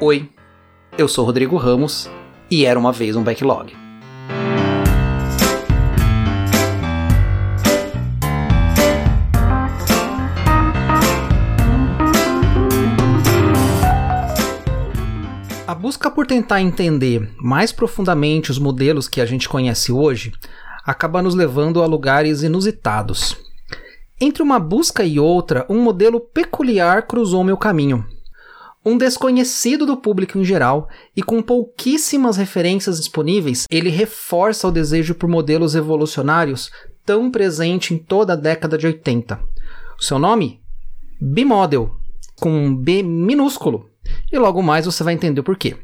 Oi, eu sou Rodrigo Ramos e era uma vez um backlog. A busca por tentar entender mais profundamente os modelos que a gente conhece hoje acaba nos levando a lugares inusitados. Entre uma busca e outra, um modelo peculiar cruzou meu caminho um desconhecido do público em geral e com pouquíssimas referências disponíveis, ele reforça o desejo por modelos evolucionários tão presente em toda a década de 80. O seu nome? Bimodel, com um B minúsculo. E logo mais você vai entender o porquê.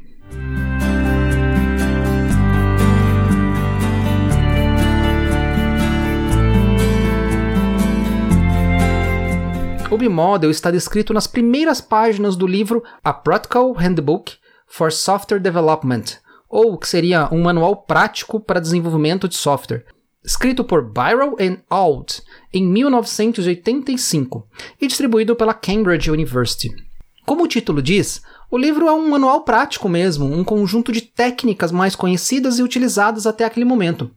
O B-Model está descrito nas primeiras páginas do livro A Practical Handbook for Software Development, ou que seria um manual prático para desenvolvimento de software, escrito por Byron and Alt em 1985 e distribuído pela Cambridge University. Como o título diz, o livro é um manual prático mesmo, um conjunto de técnicas mais conhecidas e utilizadas até aquele momento.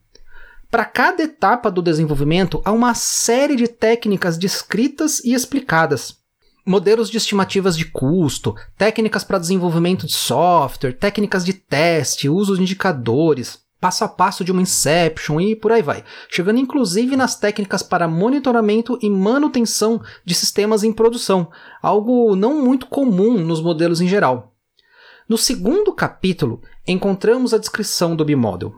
Para cada etapa do desenvolvimento, há uma série de técnicas descritas e explicadas. Modelos de estimativas de custo, técnicas para desenvolvimento de software, técnicas de teste, uso de indicadores, passo a passo de uma inception e por aí vai, chegando inclusive nas técnicas para monitoramento e manutenção de sistemas em produção, algo não muito comum nos modelos em geral. No segundo capítulo, encontramos a descrição do bimodel.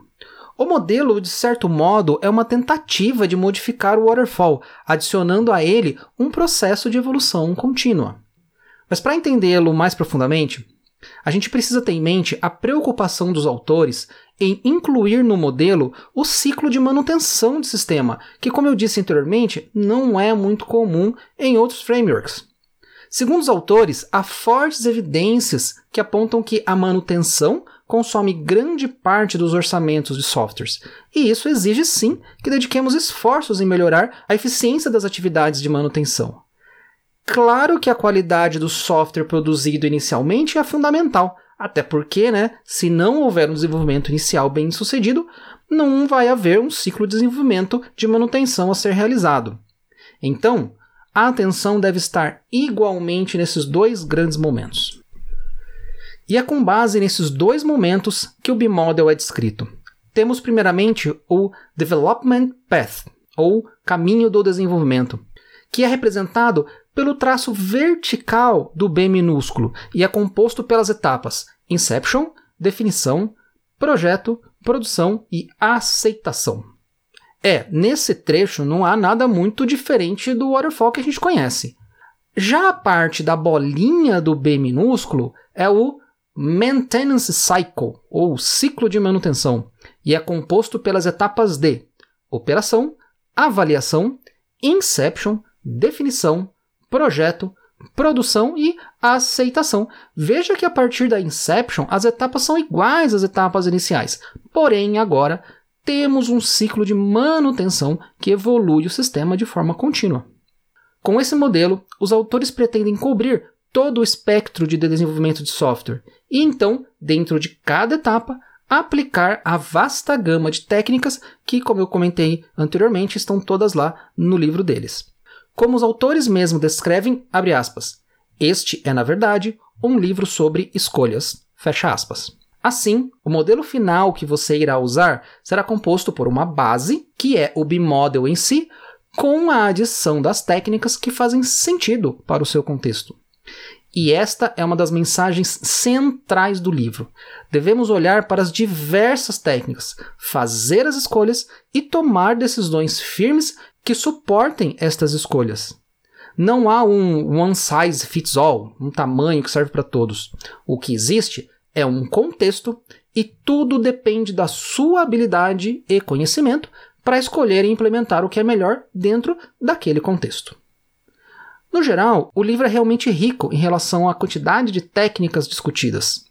O modelo, de certo modo, é uma tentativa de modificar o waterfall, adicionando a ele um processo de evolução contínua. Mas para entendê-lo mais profundamente, a gente precisa ter em mente a preocupação dos autores em incluir no modelo o ciclo de manutenção de sistema, que, como eu disse anteriormente, não é muito comum em outros frameworks. Segundo os autores, há fortes evidências que apontam que a manutenção consome grande parte dos orçamentos de softwares, e isso exige sim que dediquemos esforços em melhorar a eficiência das atividades de manutenção. Claro que a qualidade do software produzido inicialmente é fundamental, até porque, né, se não houver um desenvolvimento inicial bem sucedido, não vai haver um ciclo de desenvolvimento de manutenção a ser realizado. Então, a atenção deve estar igualmente nesses dois grandes momentos. E é com base nesses dois momentos que o B-Model é descrito. Temos primeiramente o Development Path, ou caminho do desenvolvimento, que é representado pelo traço vertical do B minúsculo e é composto pelas etapas Inception, definição, projeto, produção e aceitação. É, nesse trecho não há nada muito diferente do waterfall que a gente conhece. Já a parte da bolinha do B minúsculo é o Maintenance Cycle, ou ciclo de manutenção, e é composto pelas etapas de operação, avaliação, inception, definição, projeto, produção e aceitação. Veja que a partir da inception as etapas são iguais às etapas iniciais, porém agora temos um ciclo de manutenção que evolui o sistema de forma contínua. Com esse modelo, os autores pretendem cobrir todo o espectro de desenvolvimento de software e então, dentro de cada etapa, aplicar a vasta gama de técnicas que, como eu comentei anteriormente, estão todas lá no livro deles. Como os autores mesmo descrevem, abre aspas, este é, na verdade, um livro sobre escolhas, fecha aspas. Assim, o modelo final que você irá usar será composto por uma base, que é o bimodel em si, com a adição das técnicas que fazem sentido para o seu contexto. E esta é uma das mensagens centrais do livro. Devemos olhar para as diversas técnicas, fazer as escolhas e tomar decisões firmes que suportem estas escolhas. Não há um one size fits all, um tamanho que serve para todos. O que existe é um contexto e tudo depende da sua habilidade e conhecimento para escolher e implementar o que é melhor dentro daquele contexto. No geral, o livro é realmente rico em relação à quantidade de técnicas discutidas.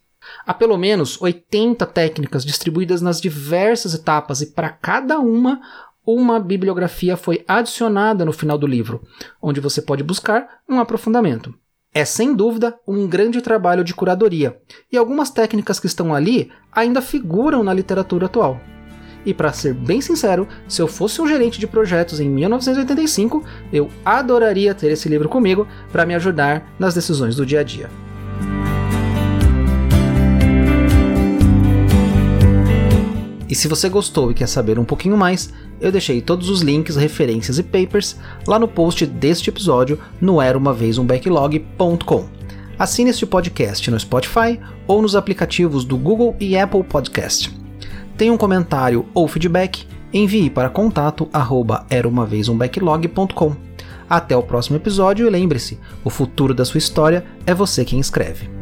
Há pelo menos 80 técnicas distribuídas nas diversas etapas, e para cada uma, uma bibliografia foi adicionada no final do livro, onde você pode buscar um aprofundamento. É sem dúvida um grande trabalho de curadoria, e algumas técnicas que estão ali ainda figuram na literatura atual. E para ser bem sincero, se eu fosse um gerente de projetos em 1985, eu adoraria ter esse livro comigo para me ajudar nas decisões do dia a dia. E se você gostou e quer saber um pouquinho mais, eu deixei todos os links, referências e papers lá no post deste episódio no era uma vez um backlog.com. Assine este podcast no Spotify ou nos aplicativos do Google e Apple Podcast. Tem um comentário ou feedback? Envie para contato arroba Até o próximo episódio e lembre-se, o futuro da sua história é você quem escreve.